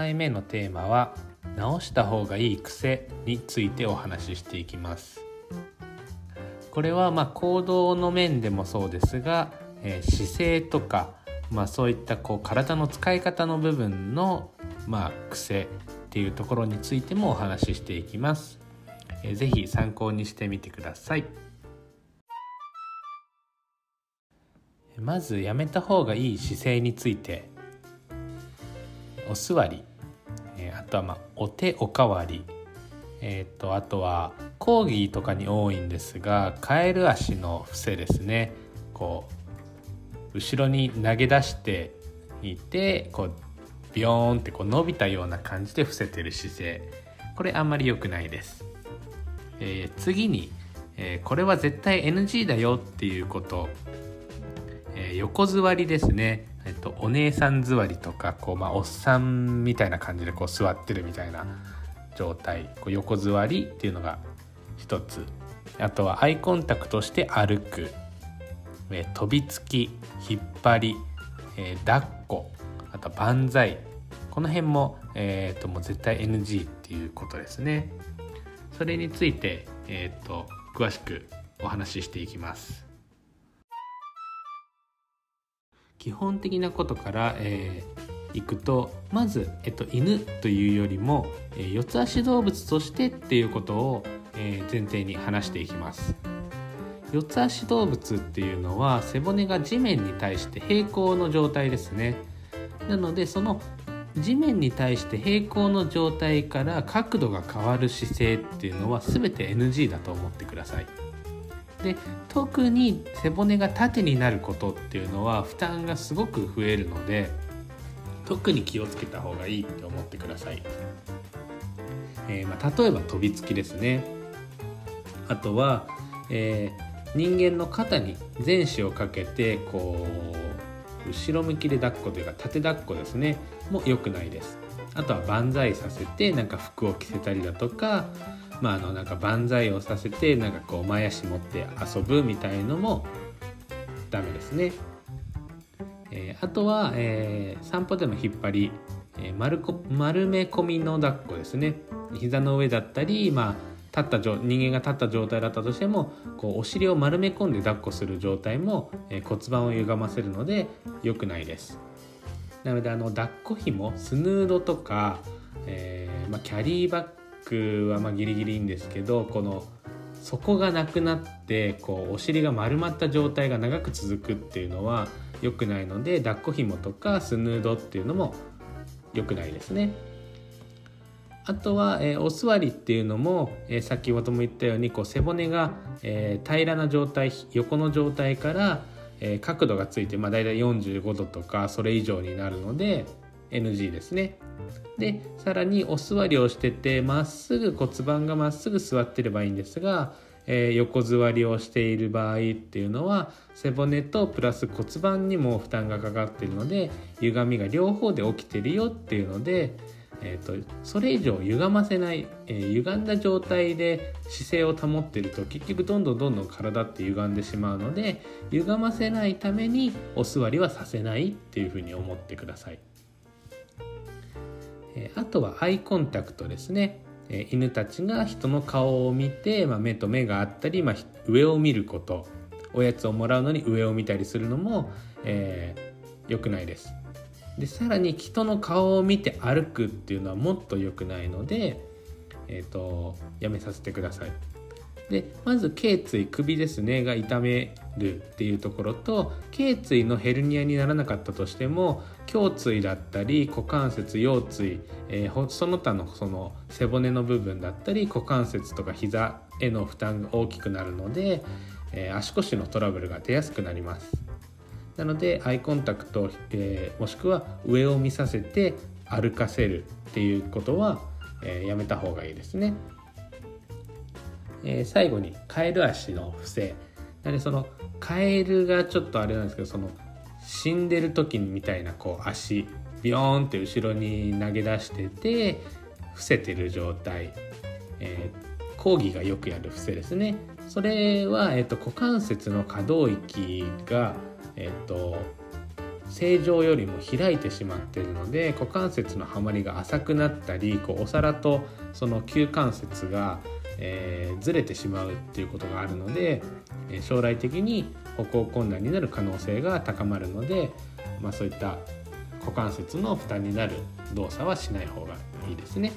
回目のテーマは直した方がいい癖についてお話ししていきますこれはま行動の面でもそうですが、え姿勢とかまあ、そういったこう体の使い方の部分の、まあ、癖っていうところについてもお話ししていきます。えー、ぜひ参考にしてみてください。まずやめた方がいい姿勢についてお座り、とはまあお手おかわり、えーと、あとはコーギーとかに多いんですがカエル足の伏せですね。こう後ろに投げ出していてこうビヨーンってこう伸びたような感じで伏せてる姿勢。これあんまり良くないです、えー、次に、えー、これは絶対 NG だよっていうこと、えー、横座りですね。えっと、お姉さん座りとかこう、まあ、おっさんみたいな感じでこう座ってるみたいな状態。こう横座りっていうのが一つ。あとはアイコンタクトして歩く。えー、飛びつき引っ張り、えー、抱っこ。あと万歳。この辺も,、えーと、もう絶対 NG っていうことですね。それについて、えーと、と詳しくお話ししていきます基本的なことから、えー、いくとまず、えっと、犬というよりも、えー、四つ足動物としてっていうことを、えー、前提に話していきます。四つ足動物っていうのは背骨が地面に対して平行の状態ですねなのでその地面に対して平行の状態から角度が変わる姿勢っていうのは全て NG だと思ってくださいで特に背骨が縦になることっていうのは負担がすごく増えるので特に気をつけた方がいいって思ってください、えー、まあ、例えば飛びつきですね。あとは、えー人間の肩に前肢をかけてこう後ろ向きで抱っこというか縦抱っこですね。も良くないです。あとは万歳させてなんか服を着せたりだとかまああのなんか万歳をさせてなんかこう前足持って遊ぶみたいのもダメですね、えー、あとは、えー、散歩での引っ張り、えー、丸こ丸め込みの抱っこですね。膝の上だったりまあ立った人間が立った状態だったとしてもこうお尻を丸め込んで抱っこする状態も、えー、骨盤を歪ませるので良くないです。なのであの抱っこ紐スヌードとか、えー、まあ、キャリーバッググはまギリギリいいんですけどこの底がなくなってこうお尻が丸まった状態が長く続くっていうのは良くないので抱っこ紐とかスヌードっていうのも良くないですね。あとは、えー、お座りっていうのも、えー、先ほども言ったようにこう背骨が、えー、平らな状態横の状態から、え、角度がついて、まあ、大体45度とかそれ以上になるので NG ですね。でさらにお座りをしててまっすぐ骨盤がまっすぐ座ってればいいんですが、えー、横座りをしている場合っていうのは背骨とプラス骨盤にも負担がかかってるので歪みが両方で起きてるよっていうので。えーと、それ以上歪ませない、えー、歪んだ状態で姿勢を保ってると結局どんどんどんどん体って歪んでしまうので歪ませないためにお座りはさせないっていうふうに思ってください、あとはアイコンタクトですね、犬たちが人の顔を見て、まあ、目と目があったり、まあ、上を見ること。おやつをもらうのに上を見たりするのも、えー、良くないです。でさらに人の顔を見て歩くっていうのはもっと良くないので、えーと、やめさせてください。でまず頸椎首ですねが痛めるっていうところと頸椎のヘルニアにならなかったとしても胸椎だったり股関節腰椎、えー、その他のその背骨の部分だったり股関節とか膝への負担が大きくなるので、えー、足腰のトラブルが出やすくなります。なのでアイコンタクト、えー、もしくは上を見させて歩かせるっていうことは、えー、やめた方がいいですね、えー、最後にカエル足の伏せ。なのでそのカエルがちょっとあれなんですけどその死んでる時みたいなこう足ビヨーンって後ろに投げ出してて伏せてる状態、えー、講義がよくやる伏せですね。それは、えーと、股関節の可動域が、えーと、正常よりも開いてしまっているので股関節の張まりが浅くなったりこうお皿とその旧関節が、えー、ずれてしまうっていうことがあるので将来的に歩行困難になる可能性が高まるので、まあ、そういった股関節の負担になる動作はしない方がいいですね。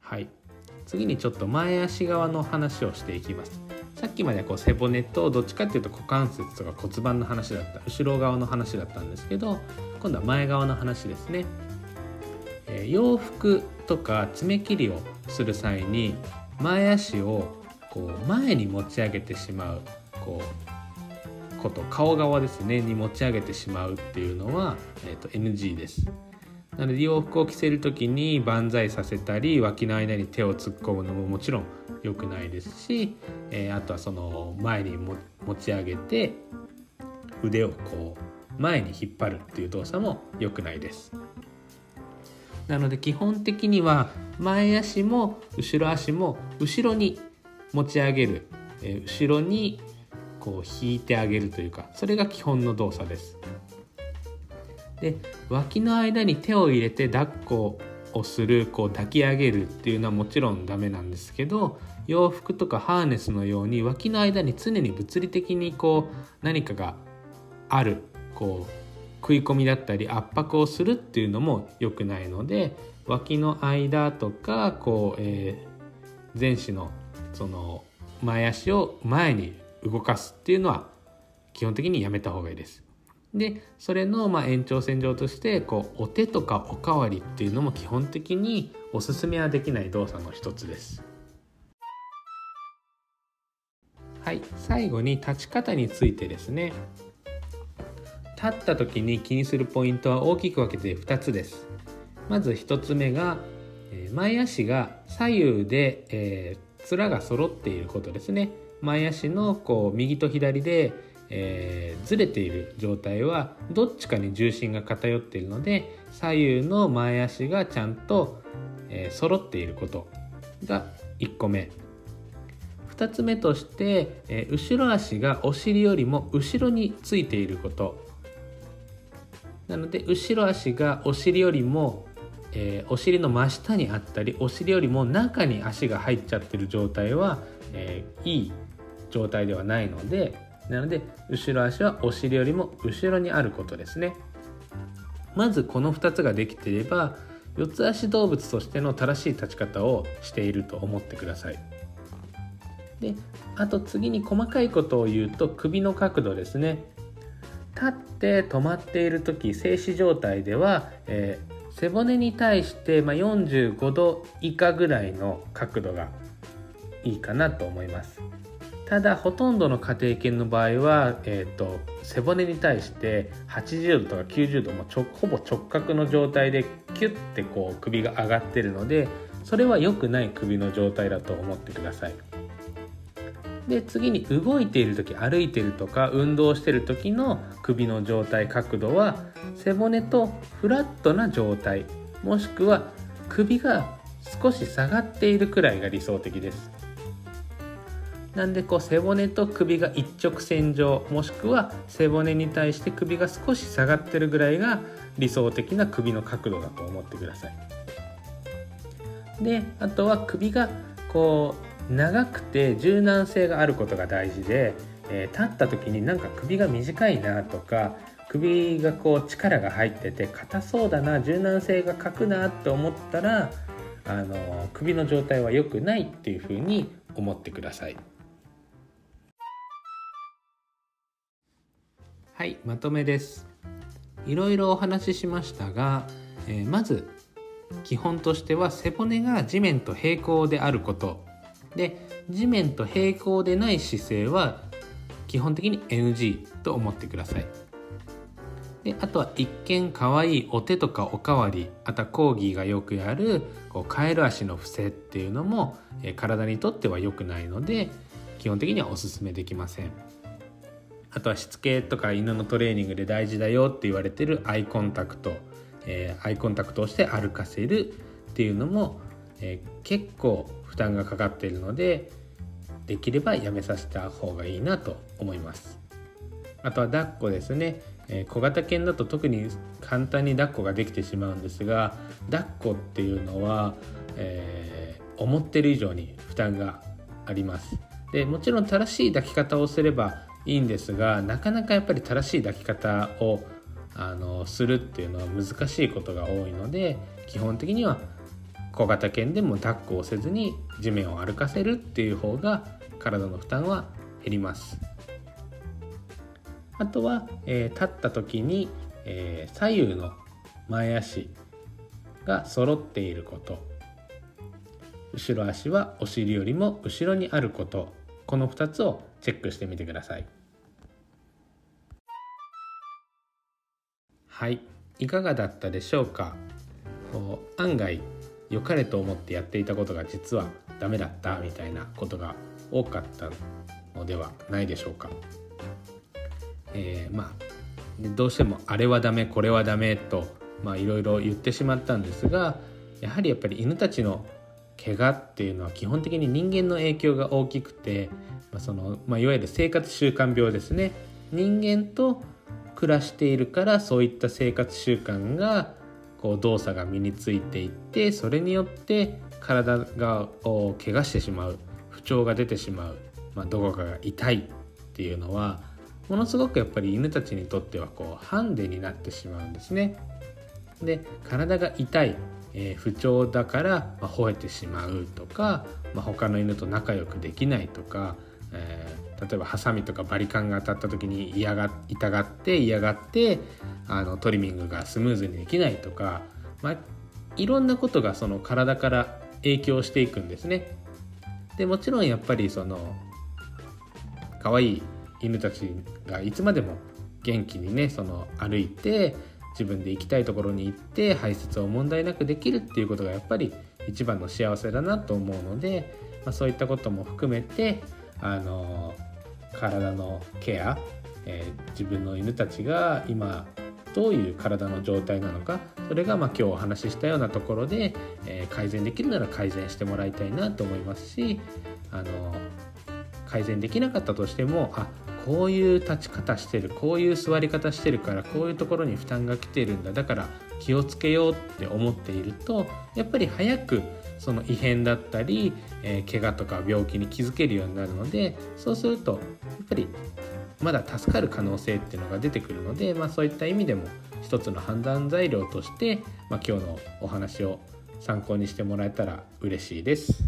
はい。次にちょっと前足側の話をしていきます。さっきまでこう背骨とどっちかっていうと股関節とか骨盤の話だった後ろ側の話だったんですけど今度は前側の話ですね、え、洋服とか爪切りをする際に前足をこう前に持ち上げてしまうこうこと顔側ですねに持ち上げてしまうっていうのは、えー、と NG ですなので洋服を着せる時に万歳させたり脇の間に手を突っ込むのももちろん良くないですし、えー、あとはその前に持ち上げて腕をこう前に引っ張るっていう動作も良くないです。なので基本的には前足も後ろ足も後ろに持ち上げる、えー、後ろにこう引いてあげるというかそれが基本の動作です。で脇の間に手を入れて抱っこをするこう抱き上げるっていうのはもちろんダメなんですけど洋服とかハーネスのように脇の間に常に物理的にこう何かがあるこう食い込みだったり圧迫をするっていうのも良くないので脇の間とかこう、えー、前肢のその前足を前に動かすっていうのは基本的にやめた方がいいです。でそれのまあ延長線上としてこうお手とかおかわりっていうのも基本的におすすめはできない動作の一つです。はい最後に立ち方についてですね立った時に気にするポイントは大きく分けて2つです。まず1つ目が前足が左右で、えー、面が揃っていることですね。前足のこう右と左でえー、ずれている状態はどっちかに重心が偏っているので左右の前足がちゃんと、えー、揃っていることが1個目。2つ目として、えー、後ろ足がお尻よりも後ろについていること。なので後ろ足がお尻よりも、えー、お尻の真下にあったりお尻よりも中に足が入っちゃってる状態は、えー、いい状態ではないのでなので後ろ足はお尻よりも後ろにあることですね。まずこの2つができていれば四つ足動物としての正しい立ち方をしていると思ってください。であと次に細かいことを言うと首の角度ですね。立って止まっている時静止状態では、えー、背骨に対して、まあ、45度以下ぐらいの角度がいいかなと思いますただほとんどの家庭犬の場合は、えーと、背骨に対して80度とか90度もちょほぼ直角の状態でキュッてこう首が上がってるのでそれは良くない首の状態だと思ってください。で次に動いている時歩いているとか運動している時の首の状態角度は背骨とフラットな状態もしくは首が少し下がっているくらいが理想的です。なんでこう背骨と首が一直線上もしくは背骨に対して首が少し下がってるぐらいが理想的な首の角度だと思ってください。であとは首がこう長くて柔軟性があることが大事で、えー、立った時になんか首が短いなとか首がこう力が入ってて硬そうだな柔軟性が欠くなって思ったらあの首の状態は良くないっていうふうに思ってください。はいまとめですいろいろお話ししましたが、えー、まず基本としては背骨が地面と平行であることで地面と平行でない姿勢は基本的に NG と思ってください。であとは一見かわいいお手とかおかわりあとはコーギーがよくやるこうカエル足の伏せっていうのも、えー、体にとっては良くないので基本的にはおすすめできません。あとはしつけとか犬のトレーニングで大事だよって言われてるアイコンタクト、えー、アイコンタクトをして歩かせるっていうのも、えー、結構負担がかかっているのでできればやめさせた方がいいなと思います。あとは抱っこですね。え小型犬だと特に簡単に抱っこができてしまうんですが抱っこっていうのは、えー、思ってる以上に負担があります。でもちろん正しい抱き方をすればいいんですがなかなかやっぱり正しい抱き方をあのするっていうのは難しいことが多いので基本的には小型犬でも抱っこをせずに地面を歩かせるっていう方が体の負担は減ります。あとは、えー、立った時に、えー、左右の前足が揃っていること。後ろ足はお尻よりも後ろにあること。この2つをチェックしてみてください。はい。いかがだったでしょうか？案外良かれと思ってやっていたことが実はダメだったみたいなことが多かったのではないでしょうか。えー、まあどうしてもあれはダメこれはダメといろいろ言ってしまったんですがやはりやっぱり犬たちの怪我っていうのは基本的に人間の影響が大きくて、まあそのまあ、いわゆる生活習慣病ですね。人間と暮らしているからそういった生活習慣がこう動作が身についていってそれによって体が怪我してしまう不調が出てしまう、まあ、どこかが痛いっていうのはものすごくやっぱり犬たちにとってはこうハンデになってしまうんですね。で体が痛い、えー、不調だから、まあ、吠えてしまうとか、まあ、他の犬と仲良くできないとか、えー、例えばハサミとかバリカンが当たった時に嫌が痛がって嫌がってあのトリミングがスムーズにできないとか、まあ、いろんなことがその体から影響していくんですね。でもちろんやっぱりその可愛い犬たちがいつまでも元気にねその歩いて自分で行きたいところに行って排泄を問題なくできるっていうことがやっぱり一番の幸せだなと思うので、まあ、そういったことも含めてあの体のケア、えー、自分の犬たちが今どういう体の状態なのかそれがまあ今日お話ししたようなところで、えー、改善できるなら改善してもらいたいなと思いますしあの改善できなかったとしてもあこういう立ち方してるこういう座り方してるからこういうところに負担が来てるんだだから気をつけようって思っているとやっぱり早くその異変だったり、えー、怪我とか病気に気づけるようになるのでそうするとやっぱりまだ助かる可能性っていうのが出てくるので、まあ、そういった意味でも一つの判断材料として、まあ、今日のお話を参考にしてもらえたら嬉しいです。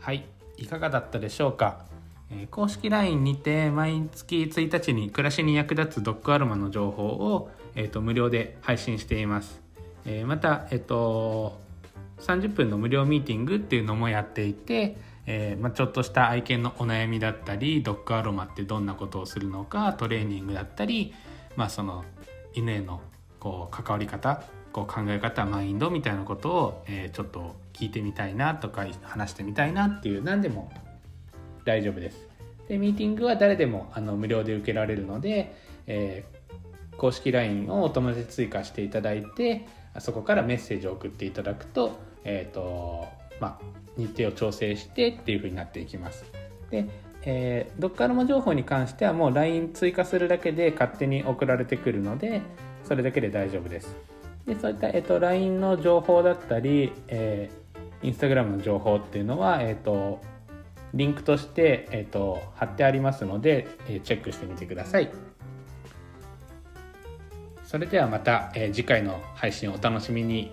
はいいかがだったでしょうか、え公式 LINE にて毎月1日に暮らしに役立つドッグアロマの情報を、えーと、無料で配信しています、えー、また、えーと、30分の無料ミーティングっていうのもやっていて、えー、まあ、ちょっとした愛犬のお悩みだったりドッグアロマってどんなことをするのかトレーニングだったり、まあ、その犬へのこう関わり方こう考え方マインドみたいなことを、えー、ちょっと聞いてみたいなとか話してみたいなっていう何でも大丈夫です。でミーティングは誰でもあの無料で受けられるので、えー、公式 LINE をお友達追加していただいてそこからメッセージを送っていただくと,、えーとまあ、日程を調整してっていう風になっていきます。でえー、ドッカルマ情報に関してはもう LINE 追加するだけで勝手に送られてくるのでそれだけで大丈夫です。でそういった、えっと、LINE の情報だったり、えー、Instagram の情報っていうのは、えっと、リンクとして、えっと、貼ってありますので、えー、チェックしてみてください。それではまた、え、次回の配信をお楽しみに。